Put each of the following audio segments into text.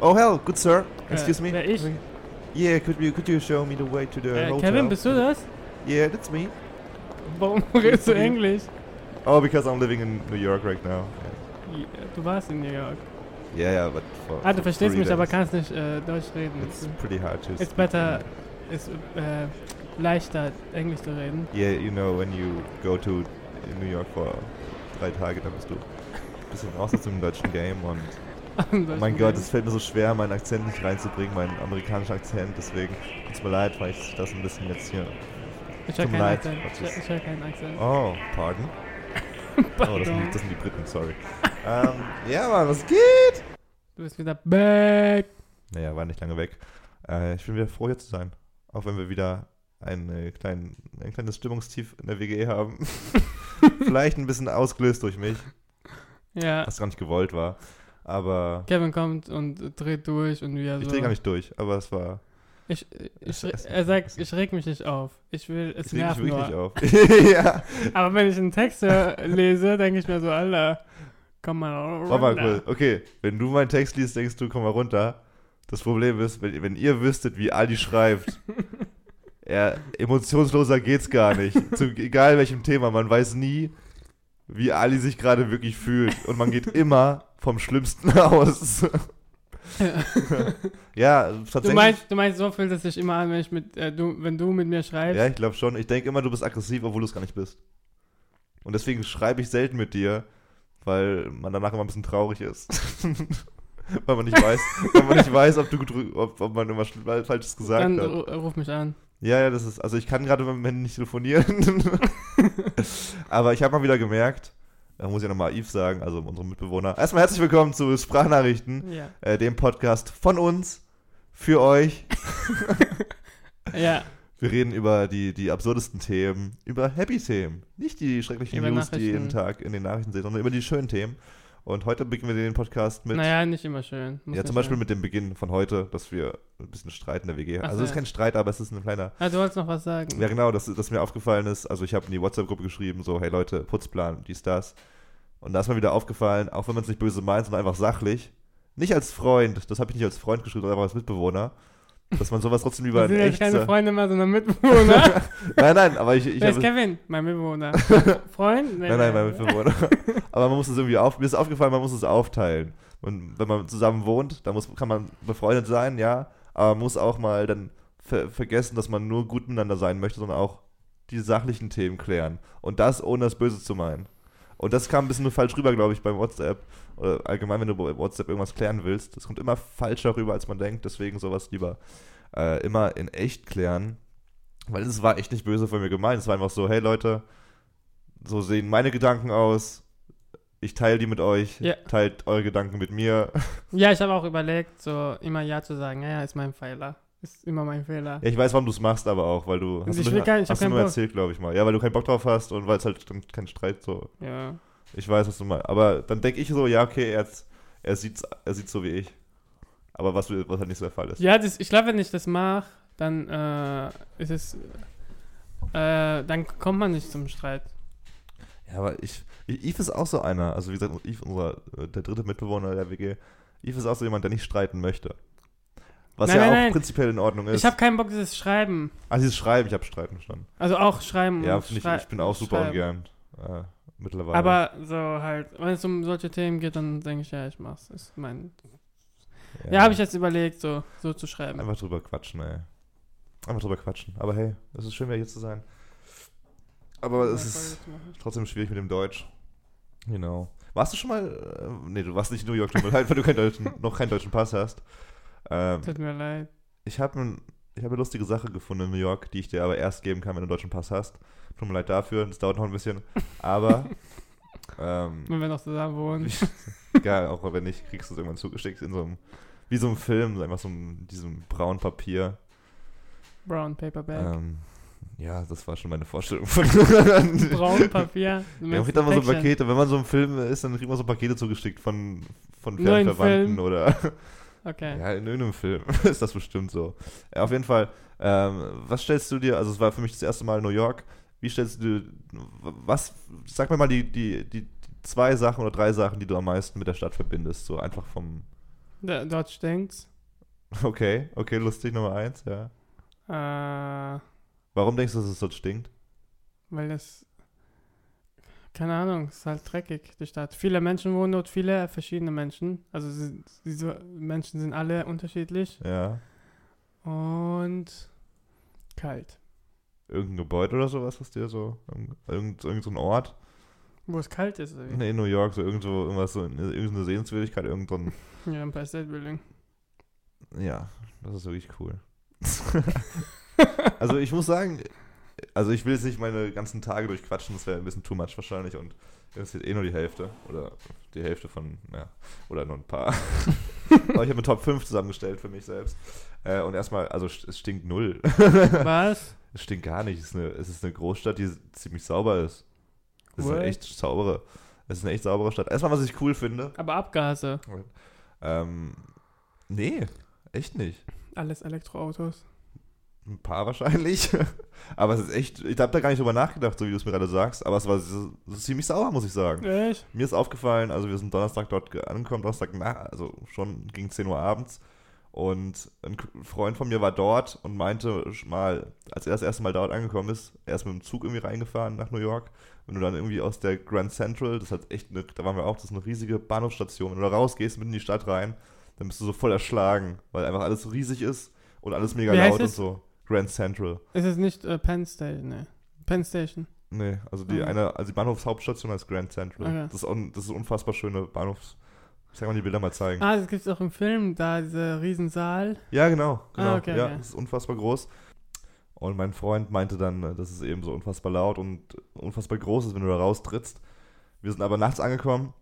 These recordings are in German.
Oh hell, good sir. Excuse Äh, me. wer ich? Yeah, could you could you show me the way to the Äh, hotel? Kevin, bist du das? Yeah, that's me. Warum redest du. Englisch? Oh, because I'm living in New York right now. Du warst in New York. Yeah, yeah, but for, Ah, du verstehst mich, aber kannst nicht äh, Deutsch reden. It's pretty hard to. It's better, ist äh, leichter Englisch zu reden. Yeah, you know, when you go to New York for drei Tage, dann bist du ein bisschen aus dem deutschen Game und mein Gott, es fällt mir so schwer, meinen Akzent nicht reinzubringen, meinen amerikanischen Akzent, deswegen tut's mir leid, weil ich das ein bisschen jetzt hier. Ich höre tut keinen leid, Akzent. Ich, ich höre keinen Akzent. Oh, pardon. Oh, das Pardon. sind, das sind die Briten, sorry. ähm, ja, Mann, was geht? Du bist wieder back. Naja, war nicht lange weg. Äh, ich bin wieder froh, hier zu sein. Auch wenn wir wieder ein, äh, klein, ein kleines Stimmungstief in der WG haben. Vielleicht ein bisschen ausgelöst durch mich, Ja. was gar nicht gewollt war. Aber Kevin kommt und dreht durch und wir so. ich drehe gar nicht durch, aber es war. Ich, ich, es- er sagt, ich reg mich nicht auf. Ich will, es Ich reg mich nicht auf. ja. Aber wenn ich einen Text lese, denke ich mir so, Alter, komm mal runter. Warte mal, cool. Okay, wenn du meinen Text liest, denkst du, komm mal runter. Das Problem ist, wenn, wenn ihr wüsstet, wie Ali schreibt, er, emotionsloser geht's gar nicht. Zu, egal welchem Thema, man weiß nie, wie Ali sich gerade wirklich fühlt. Und man geht immer vom Schlimmsten aus. ja, tatsächlich. Du meinst, du meinst, so fühlt es sich immer an, wenn, ich mit, äh, du, wenn du mit mir schreibst. ja, ich glaube schon. Ich denke immer, du bist aggressiv, obwohl du es gar nicht bist. Und deswegen schreibe ich selten mit dir, weil man danach immer ein bisschen traurig ist. weil man nicht weiß, weil man nicht weiß, ob du ob, ob man irgendwas Falsches gesagt Dann hat. ru- ruf mich an. Ja, ja, das ist, also ich kann gerade mit Handy nicht telefonieren. Aber ich habe mal wieder gemerkt, da muss ich nochmal Yves sagen, also unserem Mitbewohner. Erstmal herzlich willkommen zu Sprachnachrichten, Ja. äh, dem Podcast von uns, für euch. Ja. Wir reden über die, die absurdesten Themen, über Happy-Themen. Nicht die schrecklichen Über News, die ihr jeden. Tag in den Nachrichten seht, sondern über die schönen Themen. Und heute beginnen wir den Podcast mit, Naja, nicht immer schön. Muss ja, zum Beispiel sein. mit dem Beginn von heute, dass wir ein bisschen Streit in der WG haben. Ach Also so, es ist kein Streit, aber es ist ein kleiner Ah, du wolltest noch was sagen. Ja, genau, dass, dass mir aufgefallen ist, also ich habe in die WhatsApp-Gruppe geschrieben, so, hey Leute, Putzplan, dies, das. Und da ist mir wieder aufgefallen, auch wenn man es nicht böse meint, sondern einfach sachlich, nicht als Freund, das habe ich nicht als Freund geschrieben, sondern einfach als Mitbewohner, dass man sowas trotzdem lieber in sind jetzt echt... keine sa- Freunde mehr, sondern Mitbewohner. nein, nein, aber ich, ich Wer ist. Kevin? Mein Mitbewohner. Freund? Nein, nein, mein Mitbewohner. aber man muss es irgendwie auf... Mir ist aufgefallen, man muss es aufteilen. Und wenn man zusammen wohnt, dann muss, kann man befreundet sein, ja, aber man muss auch mal dann ver vergessen, dass man nur gut miteinander sein möchte, sondern auch die sachlichen Themen klären. Und das ohne das Böse zu meinen. Und das kam ein bisschen nur falsch rüber, glaube ich, beim WhatsApp. Oder allgemein, wenn du bei WhatsApp irgendwas klären willst. Das kommt immer falscher rüber, als man denkt. Deswegen sowas lieber äh, immer in echt klären. Weil es war echt nicht böse von mir gemeint. Es war einfach so, hey Leute, so sehen meine Gedanken aus. Ich teile die mit euch. Ja. Teilt eure Gedanken mit mir. Ja, ich habe auch überlegt, so immer Ja zu sagen. Ja, ja, ist mein Fehler. Ist immer mein Fehler. Ja, ich weiß, warum du es machst, aber auch, weil du. Also du ich will mir- kein- ich hast du Bock. erzählt, glaube ich mal. Ja, weil du keinen Bock drauf hast und weil es halt kein Streit so. Ja. Ich weiß, was du meinst. Aber dann denke ich so, ja, okay, er, er sieht's, er sieht's so wie ich. Aber was, was halt nicht so der Fall ist. Ja, das, ich glaube, wenn ich das mache, dann äh, ist es. Äh, dann kommt man nicht zum Streit. Ja, aber ich, ich Yves ist auch so einer. Also wie gesagt, Yves, unser, äh, der dritte Mitbewohner der WG, Yves ist auch so jemand, der nicht streiten möchte. Was Nein, ja nein, auch nein. prinzipiell in Ordnung ist. Ich habe keinen Bock, dieses Schreiben. ah, dieses Schreiben, ich habe Streiten verstanden. Also auch Schreiben. Ja, ich, ich bin auch super Schreiben. ungern. Äh, mittlerweile. Aber so halt, wenn es um solche Themen geht, dann denke ich, ja, ich mach's. Ist mein. Ja, habe ich jetzt überlegt, so, so zu schreiben. Einfach drüber quatschen, ey. Einfach drüber quatschen. Aber hey, es ist schön, wieder hier zu sein. Aber es ist trotzdem schwierig mit dem Deutsch. Genau. Warst du schon mal. Äh, nee, du warst nicht in New York, tut mir leid, weil du keinen deutschen, noch keinen deutschen Pass hast. Ähm, Tut mir leid. ich habe ich hab eine lustige Sache gefunden in New York, die ich dir aber erst geben kann, wenn du einen deutschen Pass hast. Tut mir leid dafür, das dauert noch ein bisschen. Aber. ähm, Wenn wir noch zusammen wohnen. egal, auch wenn nicht, kriegst du es irgendwann zugeschickt in so einem. Wie so ein Film, einfach so einem, diesem braunen Papier. Brown Paperback. Ähm, ja, das war schon meine Vorstellung von. Braun Papier. Du Man kriegt so. Pakete, wenn man so im Film ist, dann kriegt man so Pakete zugeschickt von, von in Fernverwandten oder. Okay. Ja, in irgendeinem Film ist das bestimmt so. Ja, auf jeden Fall, ähm, was stellst du dir, also es war für mich das erste Mal in New York, wie stellst du dir, was, sag mir mal die, die, die, zwei Sachen oder drei Sachen, die du am meisten mit der Stadt verbindest, so einfach vom, Da, dort stinkt's. Okay, okay, lustig Nummer eins, ja. Äh, Warum denkst du, dass es dort stinkt? weil das. Keine Ahnung, es ist halt dreckig, die Stadt. Viele Menschen wohnen dort, viele verschiedene Menschen. Also sie- diese Menschen sind alle unterschiedlich. Ja. Und kalt. Irgendein Gebäude oder sowas, was dir so. Irgend, irgend so ein Ort? Wo es kalt ist, oder wie? Nee, in New York, so irgendwo, irgendwas, so, irgendeine Sehenswürdigkeit, irgendein. Ja, Empire State Building. Ja, das ist wirklich cool. also ich muss sagen, also ich will jetzt nicht meine ganzen Tage durchquatschen, das wäre ein bisschen too much wahrscheinlich und das ist eh nur die Hälfte oder die Hälfte von, ja, oder nur ein paar. Aber ich habe eine Top 5 zusammengestellt für mich selbst. Äh, und erstmal, also es stinkt null. Was? es stinkt gar nicht. Es ist, eine, es ist eine Großstadt, die ziemlich sauber ist. Es ist eine echt saubere, es ist eine echt saubere Stadt. Erstmal, was ich cool finde. Aber Abgase. Ähm, nee, echt nicht. Alles Elektroautos. Ein paar wahrscheinlich. aber es ist echt, ich habe da gar nicht drüber nachgedacht, so wie du es mir gerade sagst. Aber es war ziemlich sauer, muss ich sagen. Echt? Mir ist aufgefallen, also wir sind Donnerstag dort ge- angekommen, Donnerstag, na, also schon gegen 10 Uhr abends. Und ein Freund von mir war dort und meinte mal, als er das erste Mal dort angekommen ist, er ist mit dem Zug irgendwie reingefahren nach New York. Wenn du dann irgendwie aus der Grand Central, das hat echt eine, da waren wir auch, das ist eine riesige Bahnhofsstation, wenn du da rausgehst, mitten in die Stadt rein, dann bist du so voll erschlagen, weil einfach alles so riesig ist und alles mega Wie laut und so. Grand Central. Ist es nicht äh, Penn Station? Ne. Penn Station. Nee, also die Mhm. eine, also die Bahnhofshauptstation heißt Grand Central. Okay. Das, ist, un, das ist unfassbar schöne Bahnhofs. Ich sag mal die Bilder mal zeigen. Ah, das gibt es auch im Film, da dieser Riesensaal. Ja, genau, genau. Ah, okay, ja, okay. das ist unfassbar groß. Und mein Freund meinte dann, äh, dass es eben so unfassbar laut und unfassbar groß ist, wenn du da raustrittst. Wir sind aber nachts angekommen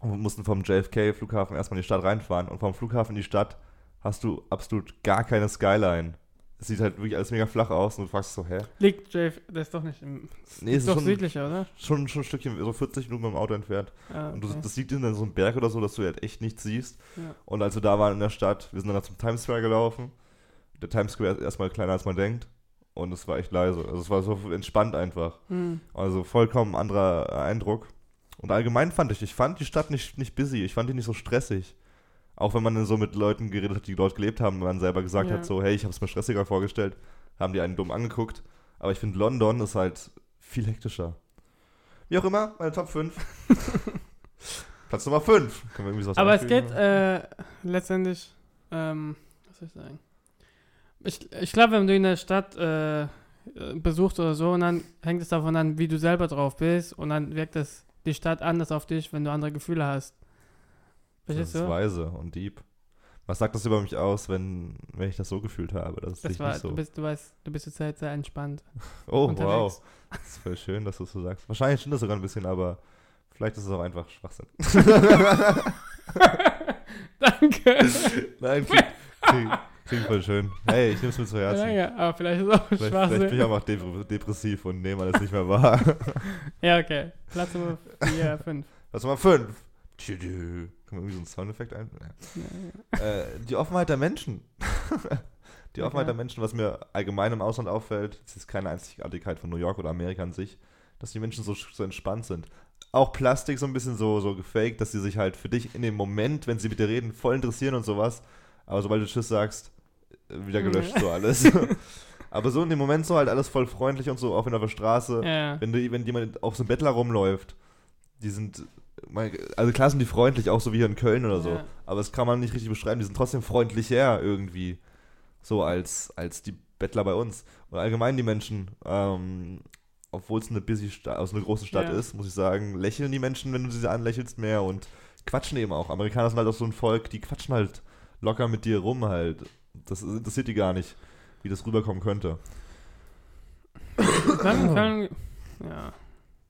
und mussten vom JFK-Flughafen erstmal in die Stadt reinfahren. Und vom Flughafen in die Stadt hast du absolut gar keine Skyline. Es sieht halt wirklich alles mega flach aus und du fragst so, hä? Liegt Jeff, das ist doch nicht im. Nee, ist ist doch schon, südlicher, oder? schon, schon ein Stückchen, so 40 Minuten mit dem Auto entfernt. Ah, Und du, okay. das liegt in so einem Berg oder so, dass du halt echt nichts siehst. Ja. Und als wir da waren in der Stadt, wir sind dann zum Times Square gelaufen. Der Times Square ist erstmal kleiner als man denkt. Und es war echt leise. Also es war so entspannt einfach. Hm. Also vollkommen anderer Eindruck. Und allgemein fand ich, ich fand die Stadt nicht, nicht busy. Ich fand die nicht so stressig. Auch wenn man dann so mit Leuten geredet hat, die dort gelebt haben und man selber gesagt Ja. hat, so, hey, ich habe es mir stressiger vorgestellt, haben die einen dumm angeguckt. Aber ich finde, London ist halt viel hektischer. Wie auch immer, meine Top 5. Platz Nummer 5. Können wir irgendwie sowas Aber es geht äh, letztendlich, ähm, was soll ich sagen? Ich, ich glaube, wenn du in der Stadt äh, besuchst oder so, und dann hängt es davon an, wie du selber drauf bist, und dann wirkt es die Stadt anders auf dich, wenn du andere Gefühle hast. Das Verstehst ist du? weise und deep. Was sagt das über mich aus, wenn, wenn ich das so gefühlt habe? Das ist Das nicht war, so. du bist, du weißt, du bist zur Zeit sehr entspannt. oh, unterwegs. wow. Das ist voll schön, dass du es so sagst. Wahrscheinlich stimmt das sogar ein bisschen, aber vielleicht ist es auch einfach Schwachsinn. Danke. Nein, klingt, klingt, klingt voll schön. Hey, ich nehme es mir zu Herzen. Danke. Aber vielleicht ist es auch Vielleicht, vielleicht bin ich Schwachsinn. auch einfach dep depressiv und nehme alles nicht mehr wahr. Ja, okay. Platz Nummer 4, 5. Was Nummer 5? Können wir irgendwie so einen Soundeffekt ein? äh, die Offenheit der Menschen. die Okay. Offenheit der Menschen, was mir allgemein im Ausland auffällt, das ist keine Einzigartigkeit von New York oder Amerika an sich, dass die Menschen so, so entspannt sind. Auch Plastik so ein bisschen so, so gefaked, dass sie sich halt für dich in dem Moment, wenn sie mit dir reden, voll interessieren und sowas. Aber sobald du Tschüss sagst, äh, wieder gelöscht so alles. Aber so in dem Moment so halt alles voll freundlich und so, auch wenn auf der Straße Ja. wenn, du, wenn jemand auf so einem Bettler rumläuft, die sind, also klar sind die freundlich, auch so wie hier in Köln oder so, Ja. aber das kann man nicht richtig beschreiben, die sind trotzdem freundlicher irgendwie, so als, als die Bettler bei uns. Und allgemein die Menschen, ähm, obwohl es eine busy Stadt, also eine große Stadt Ja. ist, muss ich sagen, lächeln die Menschen, wenn du sie anlächelst, mehr und quatschen eben auch. Amerikaner sind halt auch so ein Volk, die quatschen halt locker mit dir rum halt. Das interessiert die gar nicht, wie das rüberkommen könnte. Dann Köln, ja.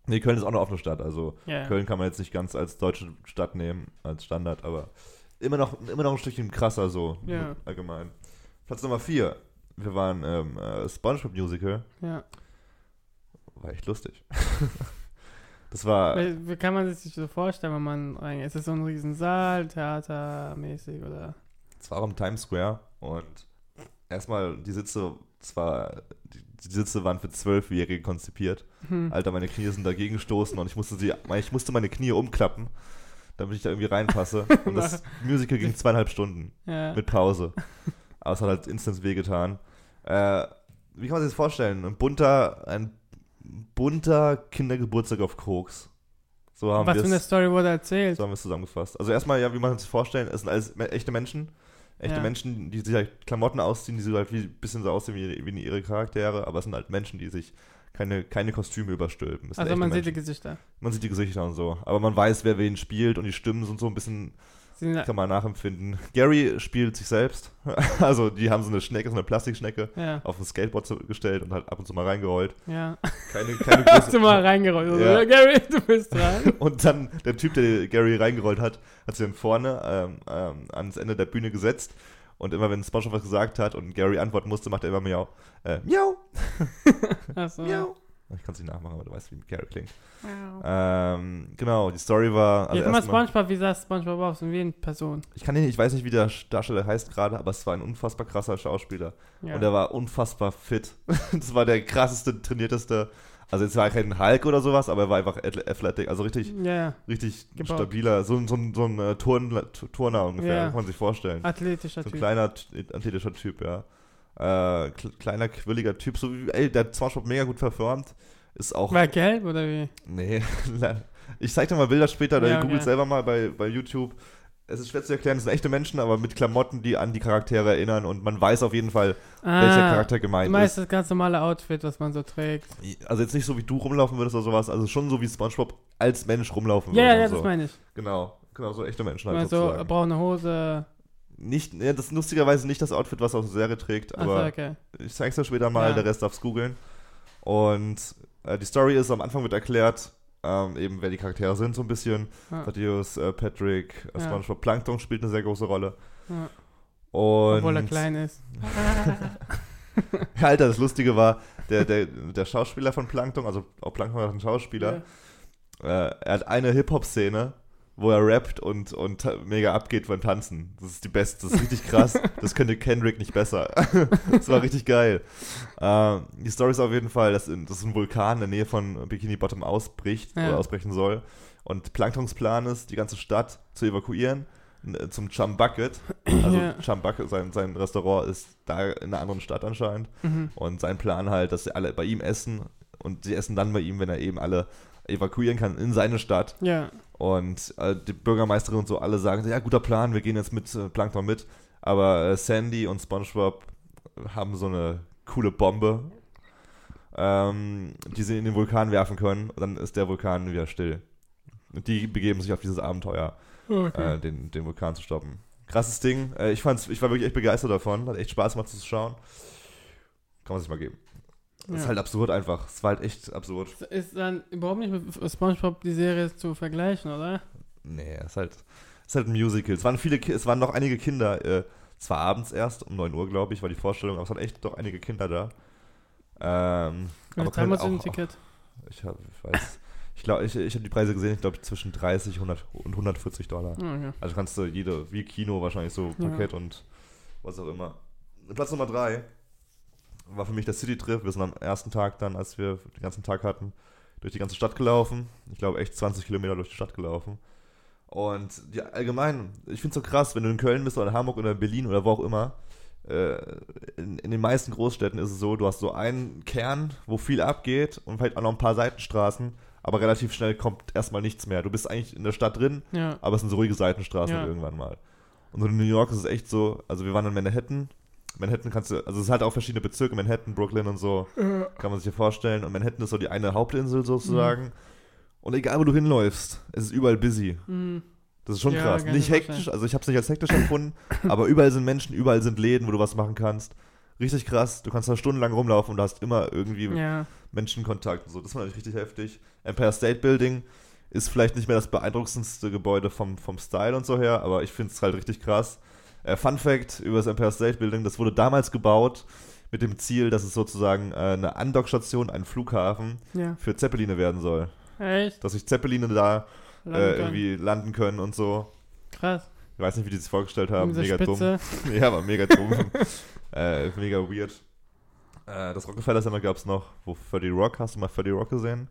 Nee, Köln ist auch eine offene Stadt, also ja. Köln kann man jetzt nicht ganz als deutsche Stadt nehmen, als Standard, aber immer noch, immer noch ein Stückchen krasser so Ja. allgemein. Platz Nummer 4. Wir waren ähm, äh, SpongeBob Musical. ja. War echt lustig. das war. Wie, kann man sich so vorstellen, wenn man reingeht? Ist das so ein Riesensaal, theatermäßig oder? Es war auch im Times Square und erstmal die Sitze, zwar die, die Sitze waren für Zwölfjährige konzipiert. Hm. Alter, meine Knie sind dagegen gestoßen und ich musste sie, ich musste meine Knie umklappen, damit ich da irgendwie reinpasse. Und das Musical ging zweieinhalb Stunden Ja. mit Pause. Aber es hat halt instant wehgetan. Äh, wie kann man sich das vorstellen? Ein bunter, ein bunter Kindergeburtstag auf Koks. So haben Was für eine Story wurde erzählt? so haben wir es zusammengefasst. Also erstmal, ja, wie man sich vorstellen, es sind alles echte Menschen. Echte Ja. Menschen, die sich halt Klamotten ausziehen, die so halt wie, ein bisschen so aussehen wie, wie ihre Charaktere, aber es sind halt Menschen, die sich keine, keine Kostüme überstülpen. Es Also man sieht die Menschen. Gesichter. man sieht die Gesichter und so. Aber man weiß, wer wen spielt und die Stimmen sind so ein bisschen Sind, kann man nachempfinden. Gary spielt sich selbst. Also die haben so eine Schnecke, so eine Plastikschnecke ja, auf ein Skateboard gestellt und halt ab und zu mal reingerollt. ja. Keine, keine Hast du große. mal reingerollt? Also, Ja. ja. Gary, du bist dran. Und dann der Typ, der Gary reingerollt hat, hat sich dann vorne ähm, ähm, ans Ende der Bühne gesetzt. Und immer wenn SpongeBob was gesagt hat und Gary antworten musste, macht er immer miau. Äh, miau, Achso. miau. Ich kann es nicht nachmachen, aber du weißt, wie Gary klingt. Miau. Ähm, genau, die Story war. Also mal erstmal- Spongebob, wie sah Spongebob aus und wie eine Person? ich kann nicht, ich weiß nicht, wie der Darsteller heißt gerade, aber es war ein unfassbar krasser Schauspieler. Ja. Und er war unfassbar fit. Das war der krasseste, trainierteste. Also jetzt war er kein Hulk oder sowas, aber er war einfach ath- athletic, also richtig, ja, ja. richtig Gebaut. stabiler, so, ein- so, ein- so ein äh, Turn, Turner ungefähr, Ja. kann man sich vorstellen. athletischer So ein Typ. kleiner, t- athletischer Typ, ja. Äh, kle- kleiner, quirliger Typ, so wie, ey, der hat SpongeBob mega gut performt. Ist auch, War gelb oder wie? nee, ich zeig dir mal Bilder später, oder Ja, ihr googelt okay. selber mal bei, bei YouTube. Es ist schwer zu erklären, es sind echte Menschen, aber mit Klamotten, die an die Charaktere erinnern und man weiß auf jeden Fall, welcher Charakter Du gemeint ist. meinst das ganz normale Outfit, was man so trägt. Also jetzt nicht so, wie du rumlaufen würdest oder sowas, also schon so, wie SpongeBob als Mensch rumlaufen Ja, würde. ja, das so. meine ich. Genau, genau, so echte Menschen halt Mal so sozusagen. braune Hose. Nicht, ja, das ist lustigerweise nicht das Outfit, was auch die Serie trägt, aber okay. ich zeig's dir später mal, Ja. der Rest darf's googeln. Und äh, die Story ist, am Anfang wird erklärt, ähm, eben wer die Charaktere sind so ein bisschen. Ja. Thaddeus, äh, Patrick, äh, Ja. SpongeBob, Plankton spielt eine sehr große Rolle. Ja. Und Obwohl er klein ist. Ja, Alter, das Lustige war, der, der, der Schauspieler von Plankton, also auch Plankton war ein Schauspieler, äh, er hat eine Hip-Hop-Szene, wo er rappt und, und mega abgeht beim Tanzen. Das ist die beste, das ist richtig krass. Das könnte Kendrick nicht besser. das war richtig geil. Ähm, die Story ist auf jeden Fall, dass, in, dass ein Vulkan in der Nähe von Bikini Bottom ausbricht Ja. oder ausbrechen soll. Und Planktons Plan ist, die ganze Stadt zu evakuieren n- zum Chum Bucket. Also Ja. Chum Bucket, sein, sein Restaurant ist da in einer anderen Stadt anscheinend. Mhm. Und sein Plan halt, dass sie alle bei ihm essen und sie essen dann bei ihm, wenn er eben alle evakuieren kann in seine Stadt. Ja. Und äh, die Bürgermeisterin und so alle sagen, ja, guter Plan, wir gehen jetzt mit äh, Plankton mit. Aber äh, Sandy und SpongeBob haben so eine coole Bombe, ähm, die sie in den Vulkan werfen können. Und dann ist der Vulkan wieder still. Und die begeben sich auf dieses Abenteuer, Okay. äh, den, den Vulkan zu stoppen. Krasses Ding. Äh, ich, fand's, ich war wirklich echt begeistert davon. Hat echt Spaß gemacht zu schauen. Kann man sich mal geben. Das ist Ja. halt absurd einfach. Es war halt echt absurd. Ist dann überhaupt nicht mit SpongeBob die Serie zu vergleichen, oder? Nee, es ist halt, es ist halt ein Musical. Es waren viele, es waren noch einige Kinder. Äh, zwar abends erst, um 9 Uhr, glaube ich, war die Vorstellung, aber es waren echt doch einige Kinder da. Ähm, aber Wie können damals auch, ein Ticket. ich, hab, ich weiß, ich glaube, ich, ich habe die Preise gesehen, ich glaube zwischen 30 100 und 140 Dollar. Ah, Okay. Also kannst du jede, wie Kino wahrscheinlich so Ja. Paket und was auch immer. Platz Nummer 3 war für mich der City-Trip. Wir sind am ersten Tag dann, als wir den ganzen Tag hatten, durch die ganze Stadt gelaufen. Ich glaube echt 20 Kilometer durch die Stadt gelaufen. Und die, allgemein, ich finde es so krass, wenn du in Köln bist oder in Hamburg oder in Berlin oder wo auch immer, äh, in, in den meisten Großstädten ist es so, du hast so einen Kern, wo viel abgeht und vielleicht auch noch ein paar Seitenstraßen, aber relativ schnell kommt erstmal nichts mehr. Du bist eigentlich in der Stadt drin, Ja. aber es sind so ruhige Seitenstraßen Ja. irgendwann mal. Und so in New York ist es echt so, also wir waren in Manhattan. Manhattan kannst du, also es hat auch verschiedene Bezirke, Manhattan, Brooklyn und so, kann man sich ja vorstellen. Und Manhattan ist so die eine Hauptinsel sozusagen. Und egal, wo du hinläufst, es ist überall busy. Mhm. Das ist schon Ja, krass. Nicht hektisch, also ich habe es nicht als hektisch empfunden, aber überall sind Menschen, überall sind Läden, wo du was machen kannst. Richtig krass. Du kannst da stundenlang rumlaufen und du hast immer irgendwie Ja. Menschenkontakt und so. Das fand ich richtig heftig. Empire State Building ist vielleicht nicht mehr das beeindruckendste Gebäude vom, vom Style und so her, aber ich finde es halt richtig krass. Äh, Fun Fact über das Empire State Building, das wurde damals gebaut mit dem Ziel, dass es sozusagen äh, eine Andockstation, ein Flughafen Ja. für Zeppeline werden soll. Echt? Dass sich Zeppeline da äh, London. irgendwie landen können und so. Krass. Ich weiß nicht, wie die sich vorgestellt haben. Mega dumm. Spitze. Ja, aber mega dumm. äh, mega weird. Äh, das Rockefeller Center gab es noch, wo Freddie Rock, hast du mal Freddie Rock gesehen?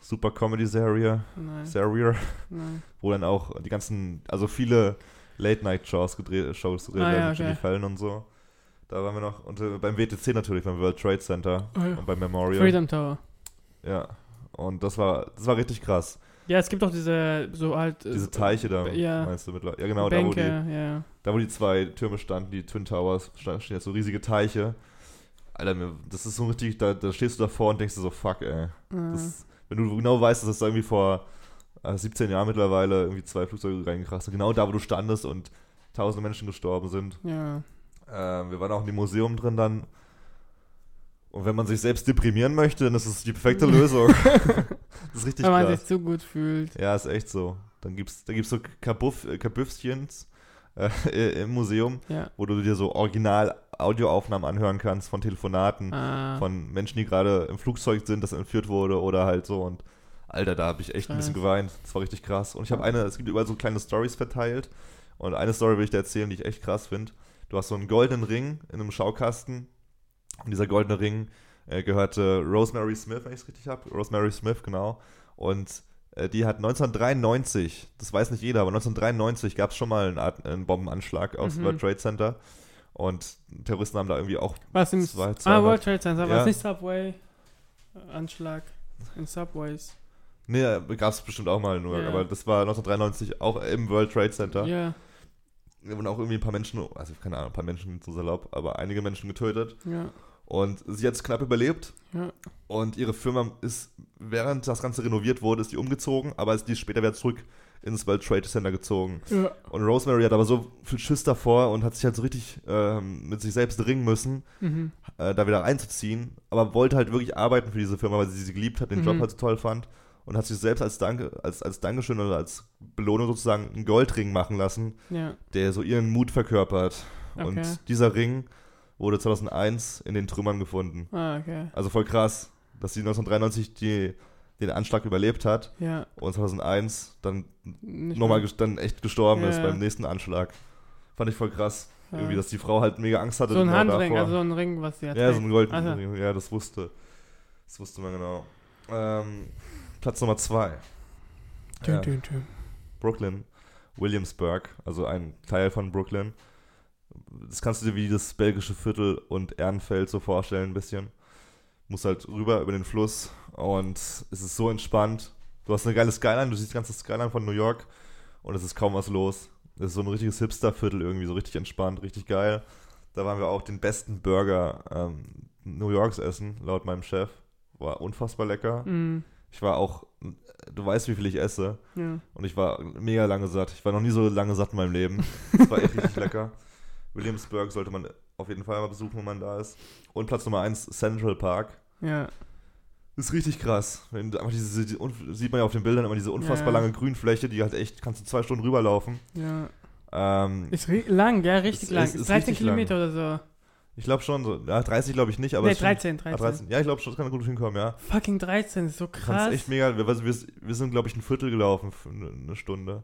Super Comedy Serie. Serie, Nein. wo dann auch die ganzen, also viele Late-Night-Shows gedreht, Shows gedreht Ah, ja, okay. Fallon und so. Da waren wir noch, und äh, beim WTC natürlich, beim World Trade Center Oh ja. und beim Memorial. Freedom Tower. Ja, und das war, das war richtig krass. Ja, es gibt auch diese, so halt. äh, Diese Teiche da, ja. meinst du mittlerweile? Ja, genau, da wo, Bänke, die, ja. da wo die zwei Türme standen, die Twin Towers, stehen jetzt so riesige Teiche. Alter, das ist so richtig, da, da stehst du davor und denkst dir so, fuck, ey. Äh, Das, wenn du genau weißt, dass es da irgendwie vor äh, 17 Jahren mittlerweile irgendwie zwei Flugzeuge reingekracht sind, genau da, wo du standest und tausende Menschen gestorben sind. ja. Ähm, wir waren auch in dem Museum drin dann. Und wenn man sich selbst deprimieren möchte, dann ist es die perfekte Lösung. das ist richtig Wenn man krass. sich zu gut fühlt. Ja, ist echt so. Dann gibt's, da gibt's so Kabuff, äh, Kabüffchens äh, im Museum, Ja. wo du dir so original Audioaufnahmen anhören kannst von Telefonaten, Ah, von Menschen, die gerade im Flugzeug sind, das entführt wurde oder halt so. Und Alter, da habe ich echt ein bisschen geweint. Das war richtig krass. Und ich habe eine, es gibt überall so kleine Stories verteilt. Und eine Story will ich dir erzählen, die ich echt krass finde. Du hast so einen goldenen Ring in einem Schaukasten. Und dieser goldene Ring äh, gehörte Rosemary Smith, wenn ich es richtig habe. Rosemary Smith, genau. Und äh, die hat 1993, das weiß nicht jeder, aber 1993 gab es schon mal einen, Art, einen Bombenanschlag aufs Mhm. World Trade Center. Und Terroristen haben da irgendwie auch was im. zwei, Ah, 200 World Trade Center, Ja. was nicht Subway? Anschlag in Subways. Nee, gab es bestimmt auch mal in New York, Ja. aber das war 1993 auch im World Trade Center. Ja, Da wurden auch irgendwie ein paar Menschen, also keine Ahnung, ein paar Menschen so salopp, aber einige Menschen getötet. ja, Und sie hat es knapp überlebt. ja. Und ihre Firma ist, während das Ganze renoviert wurde, ist die umgezogen, aber ist die später wieder zurück ins World Trade Center gezogen. ja. Und Rosemary hat aber so viel Schiss davor und hat sich halt so richtig ähm, mit sich selbst ringen müssen, Mhm. äh, da wieder einzuziehen, aber wollte halt wirklich arbeiten für diese Firma, weil sie sie geliebt hat, den Mhm. Job halt so toll fand und hat sich selbst als Danke, als, als Dankeschön oder als Belohnung sozusagen einen Goldring machen lassen, Ja, der so ihren Mut verkörpert. Okay. Und dieser Ring wurde 2001 in den Trümmern gefunden. ah, okay. Also voll krass, dass sie 1993 die, den Anschlag überlebt hat Ja, und 2001 dann nochmal dann echt gestorben Ja, ist beim nächsten Anschlag. Fand ich voll krass. Irgendwie, dass die Frau halt mega Angst hatte. So ein genau Handring, davor. also so ein Ring, was sie hat. Ja, so ein goldenen Also. Ring. Ja, das wusste. Das wusste man genau. Ähm, Platz Nummer zwei. Ja, tüm, tüm. Brooklyn. Williamsburg, also ein Teil von Brooklyn. Das kannst du dir wie das belgische Viertel und Ehrenfeld so vorstellen, ein bisschen. Musst halt rüber über den Fluss und es ist so entspannt. Du hast eine geile Skyline, du siehst die ganze Skyline von New York und es ist kaum was los. Es ist so ein richtiges Hipster-Viertel irgendwie, so richtig entspannt, richtig geil. Da waren wir auch den besten Burger ähm, New Yorks essen, laut meinem Chef. War unfassbar lecker. Mhm. Ich war auch, du weißt, wie viel ich esse. Ja. Und ich war mega lange satt. Ich war noch nie so lange satt in meinem Leben. Das war echt richtig lecker. Williamsburg sollte man auf jeden Fall mal besuchen, wenn man da ist. Und Platz Nummer 1, Central Park. ja. Das ist richtig krass. Einfach diese, die, sieht man ja auf den Bildern immer diese unfassbar Ja. lange Grünfläche, die halt echt, kannst du zwei Stunden rüberlaufen. Ja. Ähm, Ist lang, ja, richtig Ist- lang. ist- ist 13 richtig Kilometer oder so. Ich glaube schon, so, ja, 30 glaube ich nicht, aber nee, es ist schon- 13, Ah, 13. 13. Ja, ich glaube schon, das kann gut hinkommen, ja. Fucking 13, ist so Du kannst krass. echt mega, wir, wir, wir sind glaube ich ein Viertel gelaufen für eine, Stunde.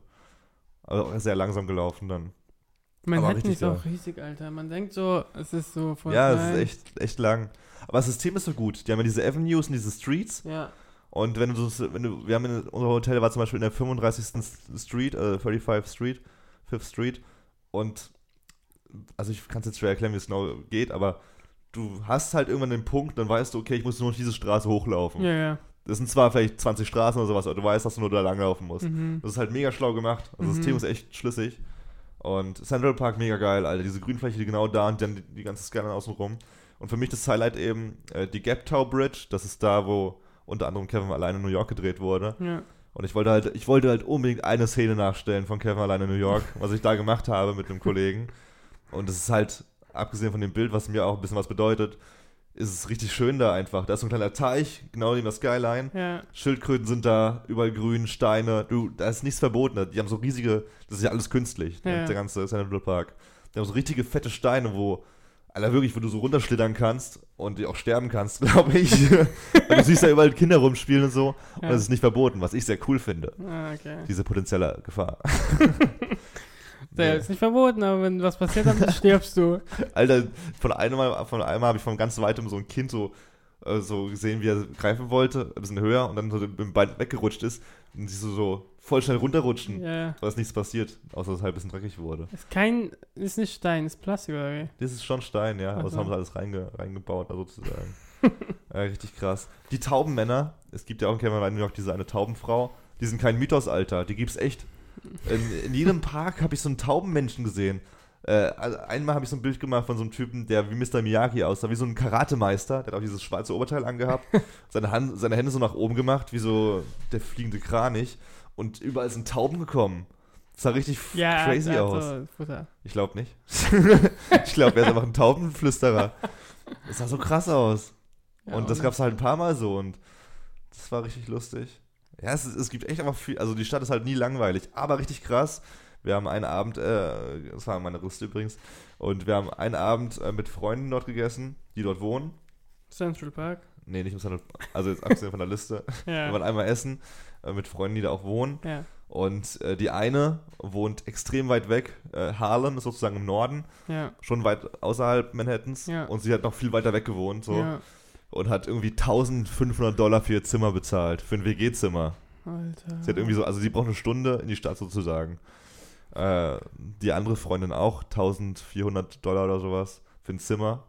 Also auch sehr langsam gelaufen dann. aber Manhattan richtig ist auch riesig, Alter. Man denkt so, es ist so voll ja, klein. es ist echt, echt lang. Aber das System ist so gut. Die haben ja diese Avenues und diese Streets. Ja, Und wenn du, so- wenn du, wir haben in, unser Hotel war zum Beispiel in der 35. Street, äh, 35th Street, 5th Street. Und, also ich kann es jetzt schwer erklären, wie es genau geht, aber du hast halt irgendwann den Punkt, dann weißt du, okay, ich muss nur noch diese Straße hochlaufen. ja, ja. Das sind zwar vielleicht 20 Straßen oder sowas, aber du weißt, dass du nur da langlaufen musst. Mhm. Das ist halt mega schlau gemacht. Also das Mhm. System ist echt schlüssig. Und Central Park mega geil, Alter. Diese Grünfläche, die genau da und dann die, ganze Skyline außen rum. Und für mich das Highlight eben äh, die Gap Tower Bridge. Das ist da, wo unter anderem Kevin alleine in New York gedreht wurde. Ja. Und ich wollte halt, ich wollte halt unbedingt eine Szene nachstellen von Kevin alleine in New York, was ich da gemacht habe mit einem Kollegen. Und es ist halt, abgesehen von dem Bild, was mir auch ein bisschen was bedeutet, ist es richtig schön da einfach. Da ist so ein kleiner Teich, genau neben der Skyline. Ja. Schildkröten sind da, überall grün, Steine. Du, da ist nichts verboten. Die haben so riesige, das ist ja alles künstlich, Ja, der ganze Central Park. Die haben so richtige fette Steine, wo, Alter, wirklich, wo du so runterschlittern kannst und die auch sterben kannst, glaube ich. Weil du siehst da überall Kinder rumspielen und so. Und Ja. das ist nicht verboten, was ich sehr cool finde. Ah, okay. Diese potenzielle Gefahr. Nee. ist nicht verboten, aber wenn was passiert, dann stirbst du. Alter, von einem, von einmal habe ich von ganz weitem so ein Kind so äh, so gesehen, wie er greifen wollte, ein bisschen höher und dann so mit dem Bein weggerutscht ist und sie so, so voll schnell runterrutschen. Ja. Da ist nichts passiert, außer dass es halt ein bisschen dreckig wurde. Ist kein, ist nicht Stein, ist Plastik oder wie? Das ist schon Stein, ja, aber das Also. haben sie alles reinge, reingebaut, also sozusagen. ja, richtig krass. Die Taubenmänner, es gibt ja auch in New York diese eine Taubenfrau, die sind kein Mythos, Alter, die gibt's echt. In, in jedem Park habe ich so einen Taubenmenschen gesehen. Äh, also einmal habe ich so ein Bild gemacht von so einem Typen, der wie Mr. Miyagi aussah, wie so ein Karatemeister, der hat auch dieses schwarze Oberteil angehabt, seine, Hand, seine Hände so nach oben gemacht, wie so der fliegende Kranich und überall sind Tauben gekommen. Das sah richtig Ja, crazy also, aus. Futter. Ich glaube nicht. ich glaube, er ist einfach ein Taubenflüsterer. Das sah so krass aus. Ja, und das gab es halt ein paar Mal so und das war richtig lustig. Ja, es, es gibt echt einfach viel, also die Stadt ist halt nie langweilig, aber richtig krass. Wir haben einen Abend, äh, das war meine Liste übrigens, und wir haben einen Abend äh, mit Freunden dort gegessen, die dort wohnen. Central Park. Nee, nicht im Standard, also jetzt abgesehen von der Liste. Wir Ja. waren einmal essen äh, mit Freunden, die da auch wohnen. Ja. Und äh, die eine wohnt extrem weit weg. Äh, Harlem ist sozusagen im Norden, Ja. schon weit außerhalb Manhattans. Ja. Und sie hat noch viel weiter weg gewohnt. So. Ja. Und hat irgendwie 1500 Dollar für ihr Zimmer bezahlt, für ein WG-Zimmer. Alter. Sie hat irgendwie so, also sie braucht eine Stunde in die Stadt sozusagen. Äh, die andere Freundin auch, 1400 Dollar oder sowas für ein Zimmer.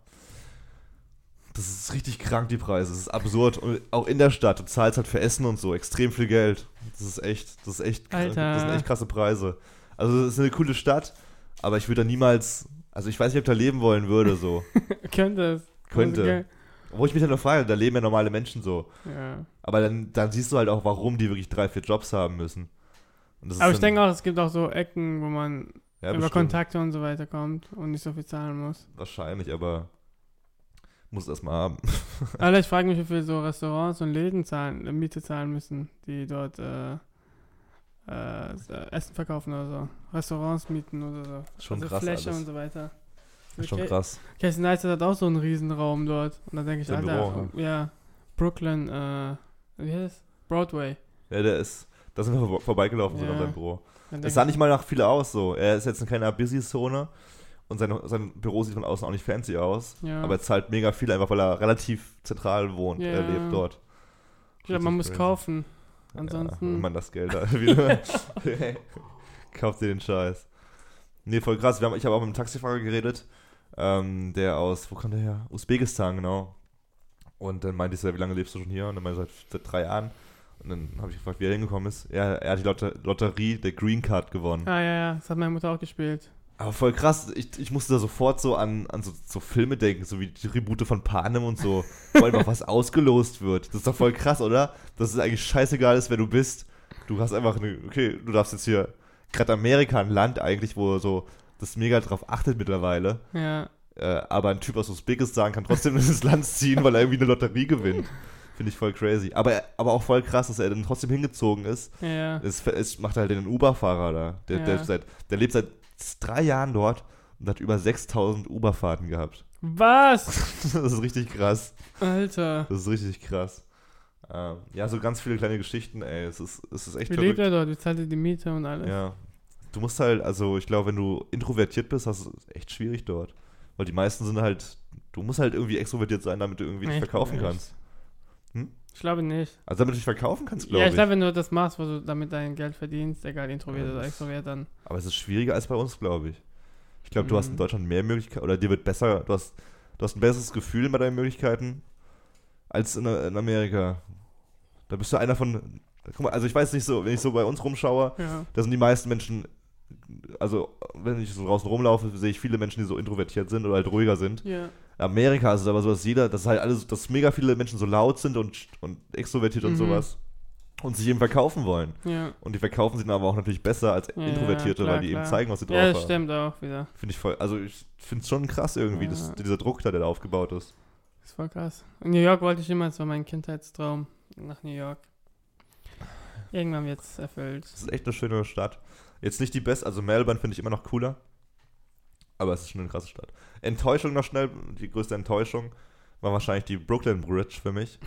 Das ist richtig krank, die Preise. Das ist absurd. Und auch in der Stadt, du zahlst halt für Essen und so extrem viel Geld. Das ist echt, das ist echt, Alter. das sind echt krasse Preise. Also, es ist eine coole Stadt, aber ich würde da niemals, also ich weiß nicht, ob ich da leben wollen würde, so. Könnte es. Könnte. Also, Wo ich mich dann noch frage, da leben ja normale Menschen so. ja. Aber dann, dann siehst du halt auch, warum die wirklich drei, vier Jobs haben müssen. Aber ich denke auch, es gibt auch so Ecken, wo man ja, über bestimmt. Kontakte und so weiter kommt und nicht so viel zahlen muss. Wahrscheinlich, aber muss das mal haben. Aber ich frage mich, wie viel so Restaurants und Läden zahlen, äh, Miete zahlen müssen, die dort äh, äh, Essen verkaufen oder so. Restaurants mieten oder so. Schon also krass Fläche alles. und so weiter. Schon Ca- krass. Casey Neistat hat auch so einen Riesenraum dort. Und da denke ich, Sein Alter, Büro, ja, Brooklyn, äh, wie heißt es? Broadway. Ja, der ist, da sind wir vor- vorbeigelaufen so Ja. an seinem Büro. Es sah ich- nicht mal nach viel aus so. Er ist jetzt in keiner Busy-Zone und sein, sein Büro sieht von außen auch nicht fancy aus. Ja. Aber er zahlt mega viel, einfach weil er relativ zentral wohnt. Ja. Er lebt dort. ich glaube, man muss kaufen. Ja, Ansonsten. wenn man das Geld hat. wieder. Kauft dir den Scheiß. Nee, voll krass. Haben, ich habe auch mit einem Taxifahrer geredet, ähm, der aus, wo kommt der her? Usbekistan, genau. Und dann meinte ich so, wie lange lebst du schon hier? Und dann meinte er, seit, seit drei Jahren. Und dann habe ich gefragt, wie er hingekommen ist. Er, er hat die Lotter Lotterie der Green Card gewonnen. ah, ja, ja, das hat meine Mutter auch gespielt. Aber voll krass, ich, ich musste da sofort so an, an so, so Filme denken, so wie die Tribute von Panem und so, wo einfach was ausgelost wird. Das ist doch voll krass, oder? Dass es eigentlich scheißegal ist, wer du bist. Du hast einfach eine, okay, du darfst jetzt hier, gerade Amerika, ein Land eigentlich, wo so das mega drauf achtet mittlerweile. Ja, Äh, aber ein Typ aus Usbekistan kann trotzdem ins Land ziehen, weil er irgendwie eine Lotterie gewinnt. Finde ich voll crazy. Aber, aber auch voll krass, dass er dann trotzdem hingezogen ist. ja. Es, es macht halt den Uber-Fahrer da. Der, der, Ja. seit, der lebt seit drei Jahren dort und hat über 6000 Uber-Fahrten gehabt. Was? Das ist richtig krass. Alter. Das ist richtig krass. Ähm, ja, so ganz viele kleine Geschichten, ey. Es ist, es ist echt Wie lebt er dort? Wie zahlt er die Miete und alles? Ja. Du musst halt, also ich glaube, wenn du introvertiert bist, hast du es echt schwierig dort. Weil die meisten sind halt, du musst halt irgendwie extrovertiert sein, damit du irgendwie dich Echt? verkaufen kannst. Ich glaube nicht. Also damit du dich verkaufen kannst, glaube ja, ich ich. glaube, wenn du das machst, wo du damit dein Geld verdienst, egal introvert Ja, oder extrovert, dann. Aber es ist schwieriger als bei uns, glaube ich. Ich glaube, du hast in Mhm. Deutschland mehr Möglichkeiten, oder dir wird besser, du hast, du hast ein besseres Gefühl bei deinen Möglichkeiten als in, in Amerika. Da bist du einer von, guck mal, also ich weiß nicht so, wenn ich so bei uns rumschaue, Ja. da sind die meisten Menschen, also wenn ich so draußen rumlaufe, sehe ich viele Menschen, die so introvertiert sind oder halt ruhiger sind. Ja. Amerika ist es aber so, dass jeder, dass halt alles, dass mega viele Menschen so laut sind und, und extrovertiert und Mhm. sowas und sich eben verkaufen wollen. Ja. Und die verkaufen sich dann aber auch natürlich besser als Ja, Introvertierte, klar, weil die eben klar. zeigen, was sie drauf Ja, das haben. stimmt auch wieder. Finde ich voll, also ich finde es schon krass irgendwie, Ja. dass, dieser Druck da, der da aufgebaut ist. Das ist voll krass. In New York wollte ich immer, das war mein Kindheitstraum, nach New York. Irgendwann wird es erfüllt. Es ist echt eine schöne Stadt. Jetzt nicht die beste, also Melbourne finde ich immer noch cooler, aber es ist schon eine krasse Stadt. Enttäuschung noch schnell, die größte Enttäuschung war wahrscheinlich die Brooklyn Bridge für mich.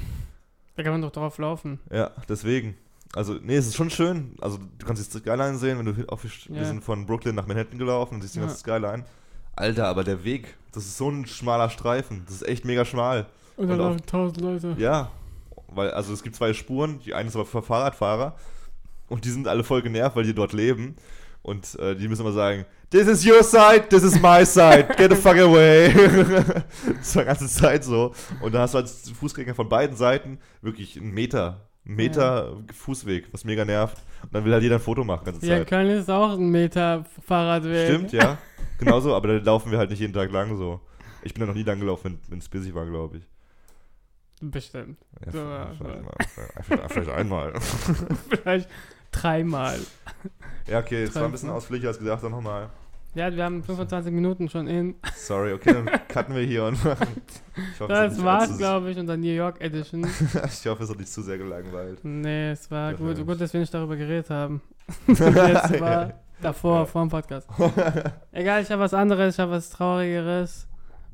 Da kann man doch drauf laufen. Ja, deswegen. Also, nee, es ist schon schön. Also, du kannst die Skyline sehen, wenn du auf, wir Ja. sind von Brooklyn nach Manhattan gelaufen und siehst die Ja. ganze Skyline. Alter, aber der Weg, das ist so ein schmaler Streifen. Das ist echt mega schmal. Und dann Und laufen tausend Leute. Ja, weil, also es gibt zwei Spuren. Die eine ist aber für Fahrradfahrer. Und die sind alle voll genervt, weil die dort leben. Und äh, die müssen immer sagen, This is your side, this is my side, get the fuck away. das war die ganze Zeit so. Und da hast du als Fußgänger von beiden Seiten wirklich einen Meter, einen Meter Fußweg, was mega nervt. Und dann will halt jeder ein Foto machen, ganze Zeit. Köln ist auch ein Meter Fahrradweg. Stimmt, ja. Genauso, aber da laufen wir halt nicht jeden Tag lang so. Ich bin da noch nie lang gelaufen, wenn es busy war, glaube ich. Bestimmt. Ja, So, vielleicht, ja. einmal, vielleicht, einmal. Vielleicht dreimal. Ja, okay, es war ein bisschen ausführlicher als gesagt, dann nochmal. Ja, wir haben 25 Minuten schon in. Sorry, okay, dann cutten wir hier und machen. Hoffe, Das allzu- glaube ich, unser New York Edition. Ich hoffe, es hat nicht zu sehr gelangweilt. Nee, es war Ja, gut, gut, dass wir nicht darüber geredet haben. Jetzt war davor, Ja. vor dem Podcast. Egal, ich habe was anderes, ich habe was Traurigeres.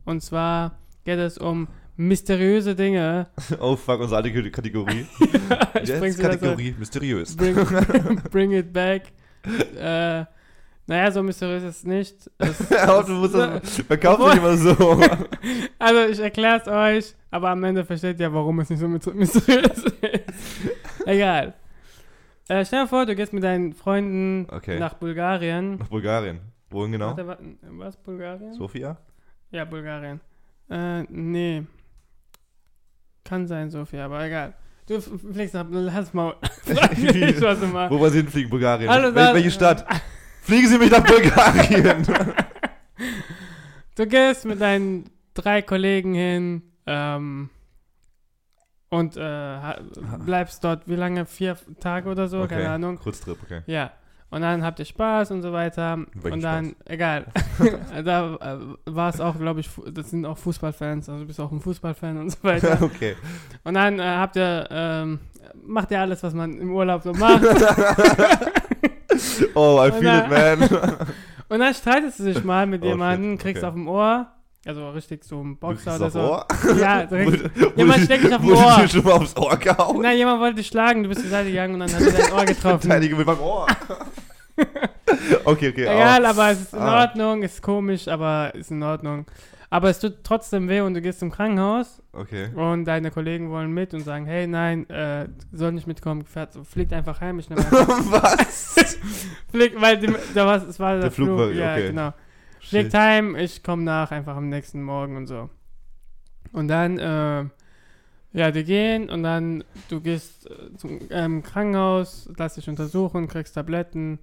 Und zwar geht es um mysteriöse Dinge. Oh fuck, unsere alte Kategorie. ich Jetzt Kategorie mysteriös. Bring, bring it back. Äh, naja, so mysteriös ist es nicht. Es, Ja, du musst das, verkauf dich immer so. also, ich erkläre es euch, aber am Ende versteht ihr, warum es nicht so myster- mysteriös ist. Egal. Äh, stell dir vor, du gehst mit deinen Freunden Okay. nach Bulgarien. Nach Bulgarien. Wohin genau? Warte, was, Bulgarien? Sofia? Ja, Bulgarien. Äh, nee. Kann sein, Sofia, aber egal. Du fliegst nach, lass mal. Nicht, was du machst. Wo wollen Sie hinfliegen? Bulgarien. Hallo, Wel welche Stadt? Fliegen Sie mich nach Bulgarien. Du gehst mit deinen drei Kollegen hin, ähm, und äh, ha- bleibst dort, wie lange? Vier Tage oder so? okay. Keine Ahnung. Kurztrip, okay. Ja. Und dann habt ihr Spaß und so weiter. Welchen und dann, egal. da äh, war es auch, glaube ich, das sind auch Fußballfans, also du bist auch ein Fußballfan und so weiter. okay. Und dann äh, habt ihr, ähm, macht ihr alles, was man im Urlaub so macht. Oh, I feel it, man. und dann streitest du dich mal mit Oh, jemandem, kriegst okay. auf dem Ohr, also richtig so ein Boxer oder so. Ohr? Ja, direkt. Wurde- Jemand wurde- steckt dich auf dem wurde Ohr. dir schon mal aufs Ohr gehauen? Nein, jemand wollte dich schlagen, du bist zur Seite gegangen und dann hat er dein Ohr getroffen. Verteidige mit meinem Ohr. Okay, okay. Egal, au. aber es ist in Ah. Ordnung, ist komisch, aber ist in Ordnung. Aber es tut trotzdem weh und du gehst zum Krankenhaus Okay. und deine Kollegen wollen mit und sagen, hey, nein, äh, soll nicht mitkommen, fährt, fliegt einfach heim, ich nehme Was? fliegt, weil die, da war, es war der, Der Flug Flug, war- ja, okay. genau. Fliegt Shit. heim, ich komme nach, einfach am nächsten Morgen und so. Und dann, äh, ja, die gehen und dann, du gehst äh, zum ähm, Krankenhaus, lass dich untersuchen, kriegst Tabletten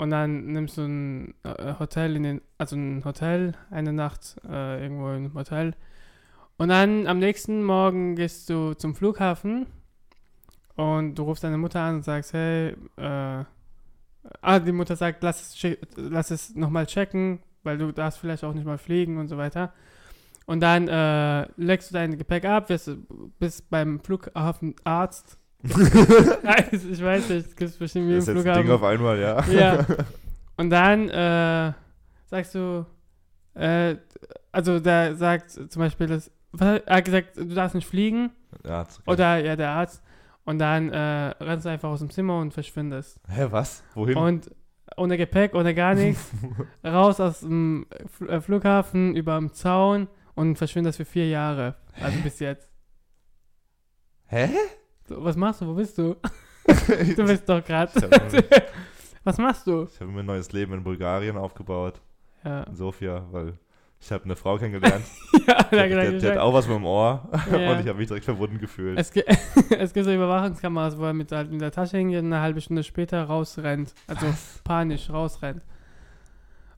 und dann nimmst du ein äh, Hotel in den, also ein Hotel, eine Nacht äh, irgendwo in einem Hotel. Und dann am nächsten Morgen gehst du zum Flughafen und du rufst deine Mutter an und sagst, hey, äh, ah, die Mutter sagt, lass es, lass es nochmal checken, weil du darfst vielleicht auch nicht mal fliegen und so weiter. Und dann äh, legst du dein Gepäck ab, wirst, bist beim Flughafenarzt. ich weiß nicht, es gibt bestimmt Das jeden ist jetzt ein Ding Flughafen. auf einmal, ja. Ja. Und dann äh, sagst du, äh, also der sagt zum Beispiel, das, was, er hat gesagt, du darfst nicht fliegen. ja ist okay. Oder ja, der Arzt. Und dann äh, rennst du einfach aus dem Zimmer und verschwindest. Hä, was? Wohin? Und ohne Gepäck, ohne gar nichts, raus aus dem Fl äh, Flughafen, über dem Zaun und verschwindest für vier Jahre. Also bis jetzt. Hä? Was machst du? Wo bist du? Du bist doch gerade. Ich habe Was machst du? hab mir ein neues Leben in Bulgarien aufgebaut. Ja, In Sofia, weil ich habe eine Frau kennengelernt. ja Die, die, die hat auch was mit dem Ohr. Ja. Und ich habe mich direkt verbunden gefühlt. Es, gi- es gibt so Überwachungskameras, wo er mit, halt mit der Tasche hingeht und eine halbe Stunde später rausrennt. Also panisch rausrennt.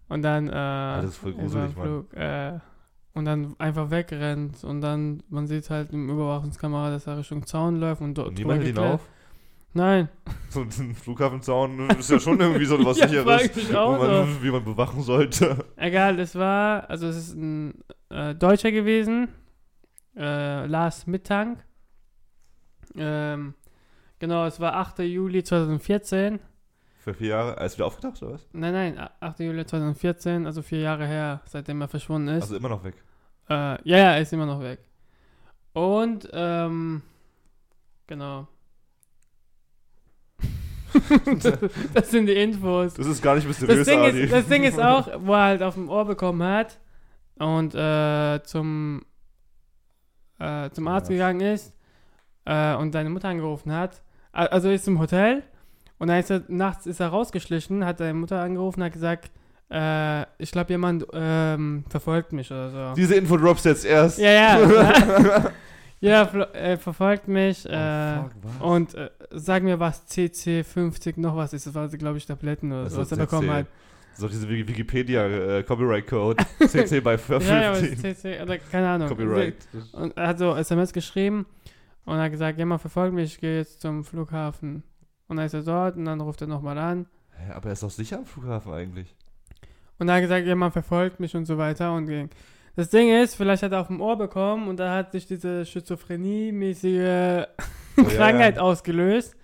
Und dann, äh, das ist voll gruselig, Mann. Flug, äh, und dann einfach wegrennt und dann, man sieht halt im Überwachungskamera, dass er Richtung Zaun läuft und dort Und niemand hält ihn auf? Nein. So ein Flughafenzaun ist ja schon irgendwie so was Ja, Sicheres, auch man, wie man bewachen sollte. Egal, es war, also es ist ein äh, Deutscher gewesen, äh, Lars Mittank. Ähm, genau, es war 8. Juli 2014. Für vier Jahre. Er ist wieder aufgetaucht, oder was? Nein, nein, a- 8. Juli 2014, also vier Jahre her, seitdem er verschwunden ist. Also immer noch weg. äh, ja, ja, er ist immer noch weg. Und, ähm, genau. das sind die Infos. Das ist gar nicht Das mysteriös, Ding, Adi. ist, das Ding ist auch, wo er halt auf dem Ohr bekommen hat und äh, zum, äh, zum Arzt Ja. gegangen ist äh, und seine Mutter angerufen hat. Also ist im Hotel und dann ist er, nachts ist er rausgeschlichen, hat seine Mutter angerufen und hat gesagt, äh, ich glaube jemand ähm, verfolgt mich oder so. Diese Info drops jetzt erst. Ja, ja. ja, äh, verfolgt mich. Äh, Oh, fuck, was? und äh, sag mir, was CC50 noch was ist. Das war, glaube ich, Tabletten oder Also so, was er bekommen hat. So diese Wiki- Wikipedia äh, Copyright Code. CC bei 15. Ja, ja, CC, oder keine Ahnung. Copyright. Und er hat so SMS geschrieben und hat gesagt, jemand verfolgt mich, ich gehe jetzt zum Flughafen. Und dann ist er dort und dann ruft er nochmal an. Hä, aber er ist doch sicher am Flughafen eigentlich. Und er hat gesagt, jemand verfolgt mich und so weiter und ging. Das Ding ist, vielleicht hat er auf dem Ohr bekommen und da hat sich diese Schizophrenie-mäßige Oh, ja, Krankheit ja. ausgelöst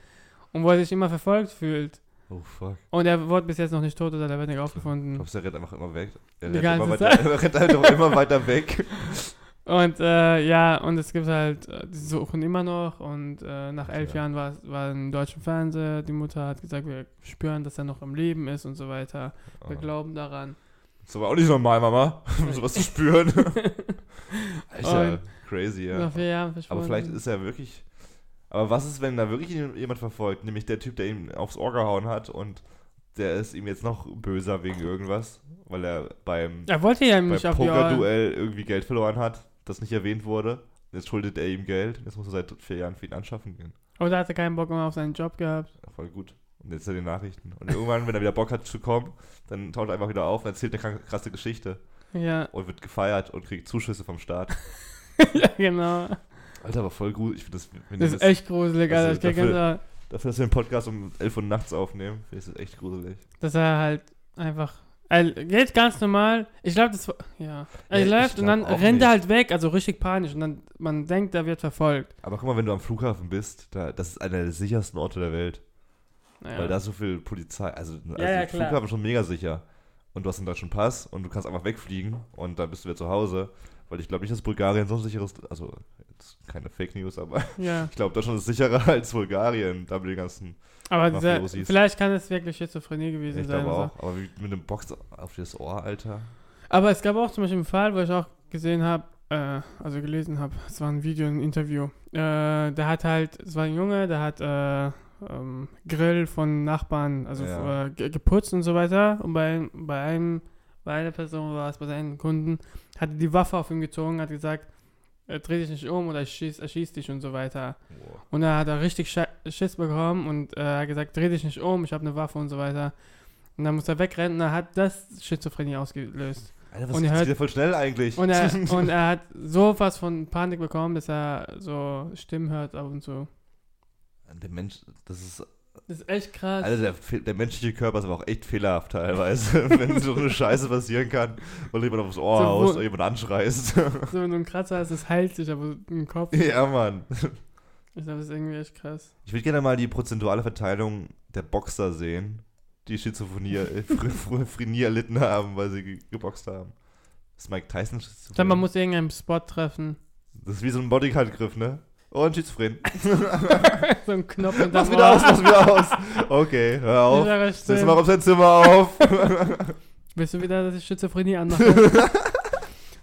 und wo er sich immer verfolgt fühlt. Oh fuck. Und er wurde bis jetzt noch nicht tot oder der wird nicht Ich aufgefunden. glaube, er rennt einfach immer weg. Er rennt, immer weiter, er rennt einfach immer weiter weg. Und äh, ja, und es gibt halt, äh, die suchen immer noch und äh, nach elf Ja. Jahren war, war im deutschen Fernseher, die Mutter hat gesagt, wir spüren, dass er noch im Leben ist und so weiter. Wir Oh. glauben daran. Das aber auch nicht normal, Mama, sowas zu spüren. Alter, Und- crazy, ja. Aber vielleicht ist er wirklich. Aber was ist, wenn da wirklich jemand verfolgt? Nämlich der Typ, der ihm aufs Ohr gehauen hat und der ist ihm jetzt noch böser wegen irgendwas, weil er beim, Er wollte ja beim. Pokerduell irgendwie Geld verloren hat, das nicht erwähnt wurde. Jetzt schuldet er ihm Geld. Jetzt muss er seit vier Jahren für ihn anschaffen gehen. Oder hat er keinen Bock mehr auf seinen Job gehabt. Ja, voll gut. Und jetzt hat er die Nachrichten. Und irgendwann, wenn er wieder Bock hat zu kommen, dann taucht er einfach wieder auf und erzählt eine krasse Geschichte Ja, und wird gefeiert und kriegt Zuschüsse vom Staat. ja genau. Alter, aber voll gut. Ich finde das, wenn Das ihr ist echt gruselig, Also Alter. Ich krieg dafür- Dafür, dass wir den Podcast um 11 Uhr nachts aufnehmen, finde ich das echt gruselig. dass er halt einfach. Er geht ganz normal. Ich glaube, das war. Ja. Er Ja, läuft und dann rennt er nicht. halt weg, also richtig panisch. Und dann man denkt, er wird verfolgt. Aber guck mal, wenn du am Flughafen bist, da, das ist einer der sichersten Orte der Welt. Naja. Weil da ist so viel Polizei, also, also ja, der klar. Flughafen ist schon mega sicher. Und du hast einen deutschen Pass und du kannst einfach wegfliegen und dann bist du wieder zu Hause. Weil ich glaube nicht, dass Bulgarien so sicher ist, also jetzt keine Fake News, aber ja. ich glaube, Deutschland ist sicherer als Bulgarien, da mit den ganzen, Aber dieser, vielleicht kann es wirklich Schizophrenie gewesen ich sein. glaube also. auch, aber wie, mit einem Box auf das Ohr, Alter. Aber es gab auch zum Beispiel einen Fall, wo ich auch gesehen habe, äh, also gelesen habe, es war ein Video, ein Interview. Äh, der hat halt, es war ein Junge, der hat äh, ähm, Grill von Nachbarn, also Ja. äh, ge- geputzt und so weiter. Und bei, bei einem, bei einer Person war es, bei seinen Kunden, hat die Waffe auf ihn gezogen, hat gesagt, äh, dreh dich nicht um oder ich schieß, erschieß dich und so weiter. Wow. Und dann hat er richtig Schiss bekommen und äh, hat gesagt, dreh dich nicht um, ich habe eine Waffe und so weiter. Und dann muss er wegrennen und dann hat das Schizophrenie ausgelöst. Alter, was Und das hört- voll schnell eigentlich. Und er, und er hat so was von Panik bekommen, dass er so Stimmen hört ab und zu. der Mensch, das ist Das ist echt krass. Also der, der menschliche Körper ist aber auch echt fehlerhaft teilweise, wenn so eine Scheiße passieren kann und jemand aufs Ohr So, haust oder jemand anschreist. so wenn du ein Kratzer hast, das heilt sich, aber im Kopf. ja, Mann. Ich glaube, das ist irgendwie echt krass. Ich würde gerne mal die prozentuale Verteilung der Boxer sehen, die Schizophrenie, äh, Schizophrenie erlitten haben, weil sie ge geboxt haben. Das ist Mike Tyson Ich glaube, man muss irgendeinen Spot treffen. Das ist wie so ein Bodyguard-Griff, ne? Und schizophren. so ein Knopf hinterm Mach's wieder aus, mach's wieder aus. Okay, hör auf. Setz mal auf sein Zimmer auf. Willst du wieder, dass ich Schizophrenie anmache?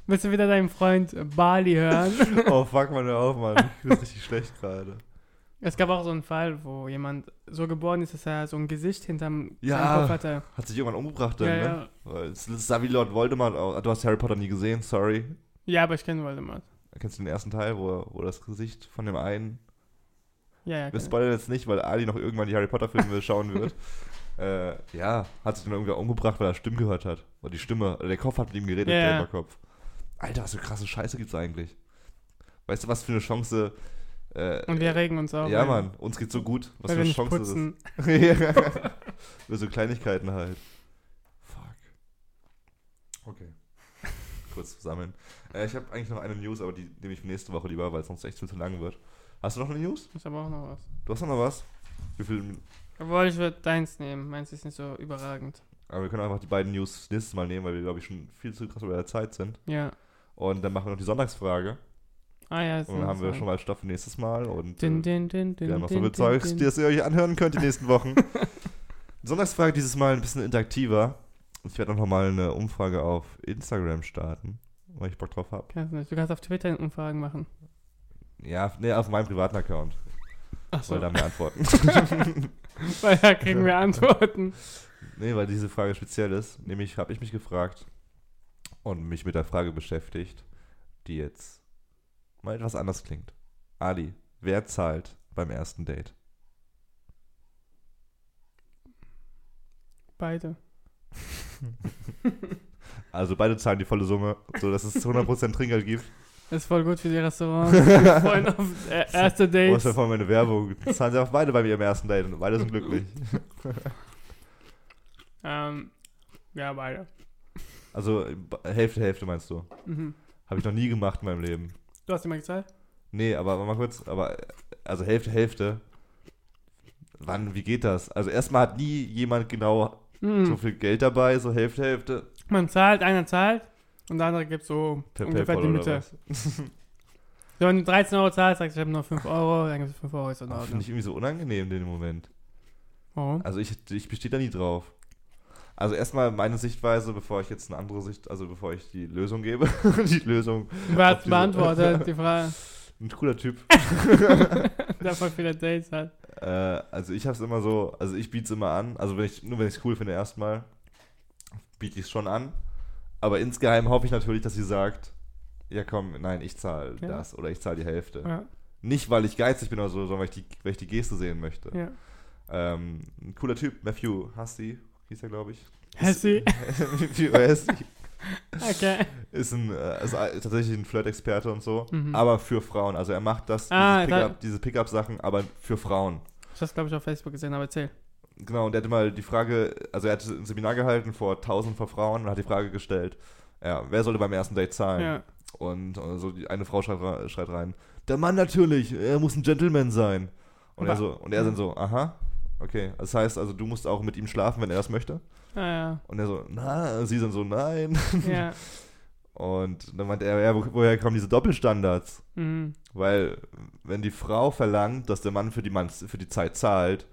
Willst du wieder deinen Freund Bali hören? oh, fuck mal, hör auf, Mann. Ich bin richtig schlecht gerade. Es gab auch so einen Fall, wo jemand so geboren ist, dass er so ein Gesicht hinterm Ja. Kopf hatte. Hat sich irgendwann umgebracht dann, Ja, ne? ja. Es sah wie Lord Voldemort aus. Du hast Harry Potter nie gesehen, sorry. Ja, aber ich kenne Voldemort. Kennst du den ersten Teil, wo, wo das Gesicht von dem einen. Ja, ja. Wir spoilern jetzt nicht, weil Ali noch irgendwann die Harry Potter-Filme schauen wird. Äh, ja, hat sich dann irgendwie umgebracht, weil er Stimmen gehört hat. Oder die Stimme, oder der Kopf hat mit ihm geredet, Ja, der ja. Überkopf. Alter, was für krasse Scheiße gibt's eigentlich? Weißt du, was für eine Chance. Äh, Und wir regen uns auch. Ja, Mann, uns geht's so gut. Was weil für wir eine nicht Chance putzen. ist es? Über so Kleinigkeiten halt. Fuck. Okay. Kurz sammeln. Äh, ich habe eigentlich noch eine News, aber die nehme ich nächste Woche lieber, weil es sonst echt viel zu lang wird. Hast du noch eine News? Ich habe auch noch was. Du hast noch was? Wie viel? Obwohl, ich würde deins nehmen. Meins ist nicht so überragend. Aber wir können einfach die beiden News nächstes Mal nehmen, weil wir, glaube ich, schon viel zu krass über der Zeit sind. Ja. Und dann machen wir noch die Sonntagsfrage. Ah ja, Und dann haben wir schon mal Stoff für nächstes Mal und Din, äh, din, din, din, wir haben noch so din, viel din, Zeugs, din. das ihr euch anhören könnt die nächsten Wochen. Sonntagsfrage dieses Mal ein bisschen interaktiver. Ich werde auch noch mal eine Umfrage auf Instagram starten, weil ich Bock drauf habe. Kannst nicht. Du kannst auf Twitter Umfragen machen. Ja, nee, auf meinem privaten Account, Achso, weil da mehr Antworten. weil da kriegen wir Antworten. nee, weil diese Frage speziell ist. Nämlich habe ich mich gefragt und mich mit der Frage beschäftigt, die jetzt mal etwas anders klingt. Ali, wer zahlt beim ersten Date? Beide. Also beide zahlen die volle Summe, sodass es 100% Trinkgeld gibt. Ist voll gut für die Restaurants. Freuen auf äh, erste Oh, das Dates. wäre voll meine Werbung. Zahlen sie auch beide bei ihrem ersten Date und beide sind glücklich. Ähm, ja, beide. Also Hälfte, Hälfte meinst du? Mhm. Habe ich noch nie gemacht in meinem Leben. Du hast immer gezahlt? Nee, aber mal kurz, aber also Hälfte, Hälfte. Wann, wie geht das? Also erstmal hat nie jemand genau Mhm. so viel Geld dabei, so Hälfte, Hälfte. Man zahlt, einer zahlt und der andere gibt so Per ungefähr PayPal die Mitte. So, wenn du 13 Euro zahlst, sagst du, ich habe nur 5 Euro, dann gibst du 5 Euro, ist in Ach, Finde Ordnung. ich irgendwie so unangenehm in dem Moment. Warum? Also ich, ich bestehe da nie drauf. Also erstmal meine Sichtweise, bevor ich jetzt eine andere Sicht, also bevor ich die Lösung gebe. die Lösung. Hat diese- beantwortet, die Frage, Ein cooler Typ. der voll viele Dates hat. Äh, also ich habe es immer so, also ich biete es immer an. Also wenn ich, nur wenn ich es cool finde erstmal, biete ich es schon an. Aber insgeheim hoffe ich natürlich, dass sie sagt, ja komm, nein, ich zahle Ja. das oder ich zahle die Hälfte. Ja, Nicht, weil ich geizig bin oder so, sondern weil ich die, weil ich die Geste sehen möchte. ja. Ähm, ein cooler Typ, Matthew Hasty, hieß er, glaube ich. Hassi. Matthew Hasty Okay. ist, ein, äh, ist tatsächlich ein Flirt-Experte und so, Mhm. aber für Frauen. Also er macht das, Ah, diese Pickup-Sachen, aber für Frauen. Ich hab's, glaube ich, auf Facebook gesehen, aber erzähl. Genau, und er hatte mal die Frage, also er hat ein Seminar gehalten vor tausend von Frauen und hat die Frage gestellt, ja, wer sollte beim ersten Date zahlen? Ja. Und äh, so die eine Frau schreit, schreit rein, der Mann natürlich, er muss ein Gentleman sein. Und er so, und er dann so, aha, okay. Das heißt also, du musst auch mit ihm schlafen, wenn er das möchte? Ah, ja. Und er so, na, sie dann so, nein. Ja. Und dann meinte er, ja, wo, woher kommen diese Doppelstandards? Mhm. Weil, wenn die Frau verlangt, dass der Mann für die, Mann, für die Zeit zahlt,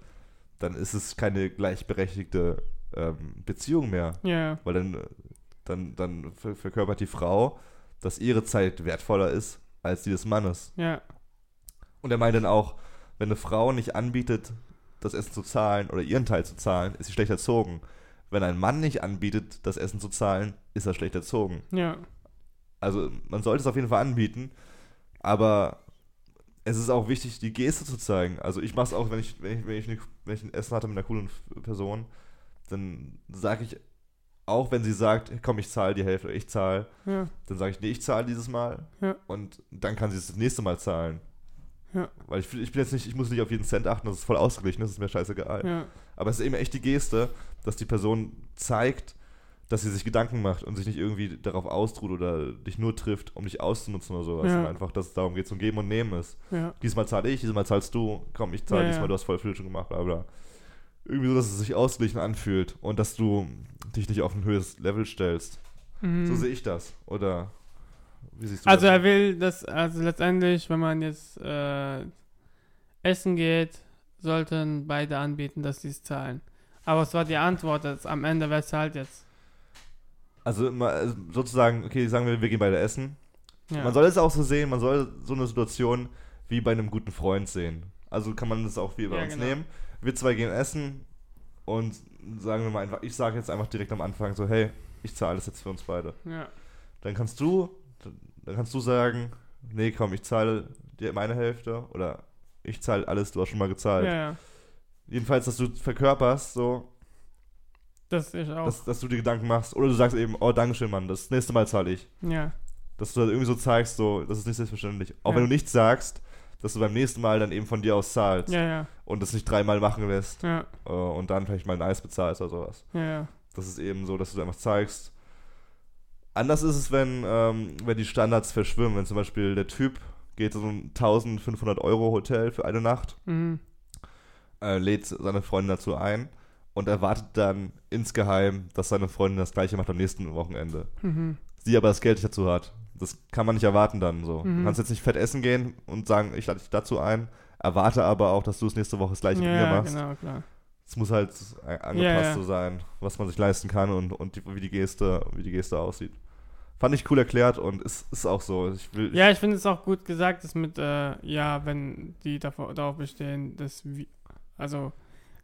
dann ist es keine gleichberechtigte ähm, Beziehung mehr. Ja. Weil dann, dann, dann ver verkörpert die Frau, dass ihre Zeit wertvoller ist als die des Mannes. Ja. Und er meint dann auch, wenn eine Frau nicht anbietet, das Essen zu zahlen oder ihren Teil zu zahlen, ist sie schlecht erzogen. Wenn ein Mann nicht anbietet, das Essen zu zahlen, ist er schlecht erzogen. Ja. Also man sollte es auf jeden Fall anbieten, aber es ist auch wichtig, die Geste zu zeigen. Also ich mache es auch, wenn ich, wenn, ich, wenn, ich, nicht- wenn ich ein Essen hatte mit einer coolen Person, dann sage ich, auch wenn sie sagt, komm, ich zahle die Hälfte, ich zahle, Ja. dann sage ich, nee, ich zahle dieses Mal Ja. und dann kann sie es das nächste Mal zahlen. Ja. Weil ich, ich bin jetzt nicht, ich muss nicht auf jeden Cent achten, das ist voll ausgeglichen, das ist mir scheißegal. Aber es ist eben echt die Geste, dass die Person zeigt, dass sie sich Gedanken macht und sich nicht irgendwie darauf austruht oder dich nur trifft, um dich auszunutzen oder sowas. Ja. Einfach, dass es darum geht, zum Geben und Nehmen ist. Ja. Diesmal zahle ich, diesmal zahlst du, komm, ich zahle Ja, diesmal, du hast voll viel schon gemacht, bla bla. Irgendwie so, dass es sich ausgeglichen anfühlt und dass du dich nicht auf ein höheres Level stellst. Mhm. So sehe ich das. Oder wie siehst du Also das? er will, dass, also letztendlich, wenn man jetzt äh, essen geht, sollten beide anbieten, dass sie es zahlen. Aber es war die Antwort, dass am Ende, wer zahlt jetzt? Also immer, also sozusagen, okay, sagen wir, wir gehen beide essen. Ja. Man soll es auch so sehen, man soll so eine Situation wie bei einem guten Freund sehen. Also kann man das auch wie bei Ja, uns genau. nehmen. Wir zwei gehen essen und sagen wir mal einfach, ich sage jetzt einfach direkt am Anfang so, hey, ich zahle das jetzt für uns beide. ja. Dann kannst du, dann kannst du sagen, nee, komm, ich zahle dir meine Hälfte oder ich zahle alles, du hast schon mal gezahlt. ja. Jedenfalls, dass du verkörperst, so, Das ich auch. dass, dass du dir Gedanken machst. Oder du sagst eben, oh, Dankeschön, Mann, das nächste Mal zahle ich. ja. Dass du das irgendwie so zeigst, so, das ist nicht selbstverständlich. Auch Ja. wenn du nichts sagst, dass du beim nächsten Mal dann eben von dir aus zahlst Ja, ja. und das nicht dreimal machen lässt Ja, äh, und dann vielleicht mal ein Eis bezahlst oder sowas. ja, ja. Das ist eben so, dass du einfach zeigst. Anders ist es, wenn, ähm, wenn die Standards verschwimmen. Wenn zum Beispiel der Typ geht in so ein 1500 Euro Hotel für eine Nacht, Mhm. äh, lädt seine Freundin dazu ein und erwartet dann insgeheim, dass seine Freundin das gleiche macht am nächsten Wochenende. Mhm. Sie aber das Geld nicht dazu hat. das kann man nicht erwarten dann so. Mhm. Du kannst jetzt nicht fett essen gehen und sagen, ich lade dich dazu ein, erwarte aber auch, dass du es nächste Woche das gleiche mit mir Ja, machst. genau, klar. Es muss halt angepasst Ja, ja. so sein, was man sich leisten kann und, und die, wie, die Geste, wie die Geste aussieht. Fand ich cool erklärt und ist, ist auch so. Ich will, Ja, ich finde es auch gut gesagt, dass mit, äh, ja, wenn die davor, darauf bestehen, dass wir, also,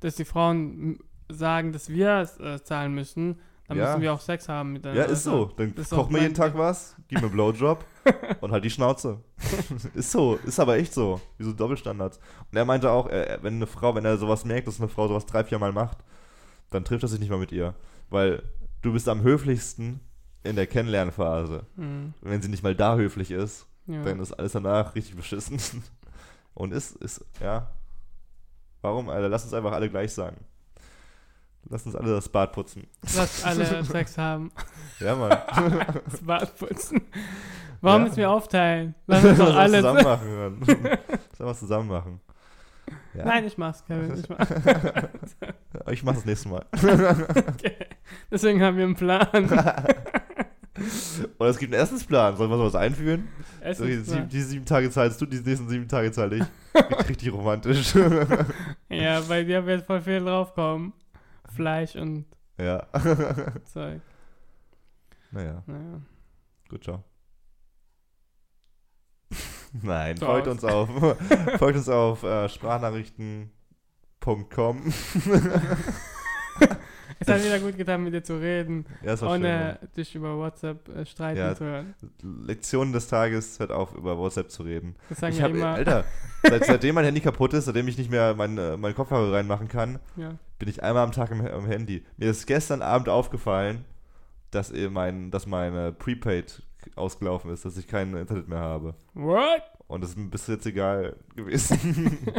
dass die Frauen sagen, dass wir es äh, zahlen müssen, dann Ja. müssen wir auch Sex haben miteinander. Ja, ist so. Dann ist koch mir jeden Tag was, gib mir einen Blowjob und halt die Schnauze. ist so, ist aber echt so. Wie so Doppelstandards. Und er meinte auch, er, er- wenn eine Frau, wenn er sowas merkt, dass eine Frau sowas drei, vier Mal macht, dann trifft er sich nicht mal mit ihr. Weil du bist am höflichsten in der Kennenlernphase. Mhm. Und wenn sie nicht mal da höflich ist, Ja. dann ist alles danach richtig beschissen. Und ist, ist, ja. Warum, Alter? Lass uns einfach alle gleich sagen. Lass uns alle das Bad putzen. Lass alle Sex haben. Ja, Mann. Das Bad putzen. Warum Ja. müssen wir aufteilen? Lass uns doch alles. zusammen machen, Mann. Lass einfach zusammen machen. Ja. Nein, ich mach's, Kevin. Ich mach. Ich mach das nächste Mal. okay. Deswegen haben wir einen Plan. Oder es gibt einen Essensplan. Sollen wir sowas einführen? Es So, die, die sieben Tage zahlst du, die nächsten sieben Tage zahle ich. Richtig, richtig romantisch. Ja, bei dir wird voll viel draufkommen. Fleisch und ja. Zeug. Naja, Naja. gut, ciao. Nein, So folgt uns auf, folgt uns auf äh, sprachnachrichten.com. Es hat wieder gut getan, mit dir zu reden, Ja, ist war schön. ohne dich über WhatsApp äh, streiten Ja. zu hören. Lektion des Tages, hört auf, über WhatsApp zu reden. Das sagen Ich wir hab, immer. Alter, seit, seitdem mein Handy kaputt ist, seitdem ich nicht mehr meinen äh, meinen Kopfhörer reinmachen kann, Ja. bin ich einmal am Tag am, am Handy. Mir ist gestern Abend aufgefallen, dass, eh mein, dass meine Prepaid ausgelaufen ist, dass ich kein Internet mehr habe. What? Und das ist mir bis jetzt egal gewesen.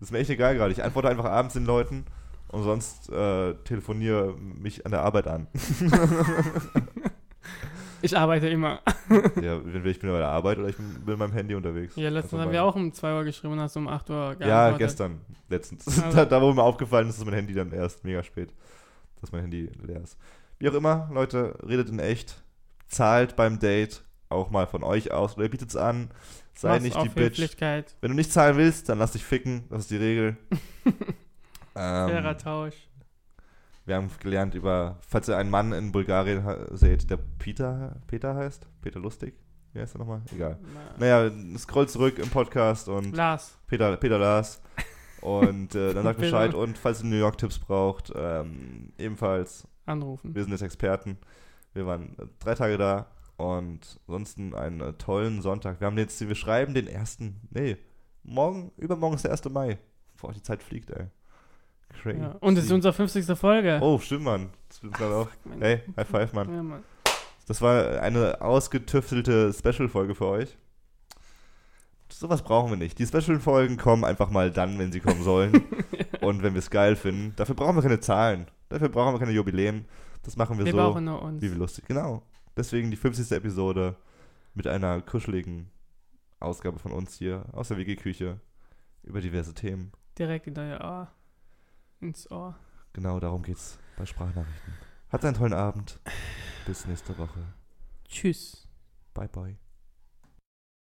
das ist mir echt egal gerade. Ich antworte einfach abends den Leuten und sonst äh, telefoniere mich an der Arbeit an. Ich arbeite immer. ja, entweder ich bin bei der Arbeit oder ich bin, bin mit meinem Handy unterwegs. Ja, letztens haben wir auch um 2 Uhr geschrieben und hast um 8 Uhr Ja, geantwortet. gestern, letztens. Also- da, da, wo mir aufgefallen ist, dass mein Handy dann erst mega spät, dass mein Handy leer ist. Wie auch immer, Leute, redet in echt, zahlt beim Date auch mal von euch aus oder ihr bietet's an, sei Mach's nicht die Bitch. Wenn du nicht zahlen willst, dann lass dich ficken, das ist die Regel. Fairer ähm, Tausch. wir haben gelernt über, falls ihr einen Mann in Bulgarien seht, der Peter, Peter heißt, Peter Lustig, wie heißt er nochmal? Egal. Na, Naja, scroll zurück im Podcast und Lars. Peter, Peter Lars. Und äh, dann sagt. Bescheid. Und falls ihr New York-Tipps braucht, ähm, ebenfalls, Anrufen. wir sind jetzt Experten. Wir waren äh, drei Tage da und ansonsten einen äh, tollen Sonntag. Wir haben jetzt, wir schreiben den ersten, nee, morgen, übermorgen ist der 1. Mai. Boah, die Zeit fliegt, ey. Crazy. Ja. Und es ist unsere 50. Folge. Oh, stimmt, Mann. Das dann auch. Hey, High Five, Mann. Ja, Mann. Das war eine ausgetüftelte Special-Folge für euch. Sowas brauchen wir nicht. Die Special-Folgen kommen einfach mal dann, wenn sie kommen sollen. und wenn wir es geil finden. Dafür brauchen wir keine Zahlen. Dafür brauchen wir keine Jubiläen. Das machen wir, Wir so, brauchen nur uns. wie wir lustig. Genau. Deswegen die 50. Episode mit einer kuscheligen Ausgabe von uns hier aus der WG-Küche über diverse Themen. Direkt in dein Ohr. Ins Ohr. Genau darum geht's bei Sprachnachrichten. Habt einen tollen Abend. Bis nächste Woche. Tschüss. Bye, bye.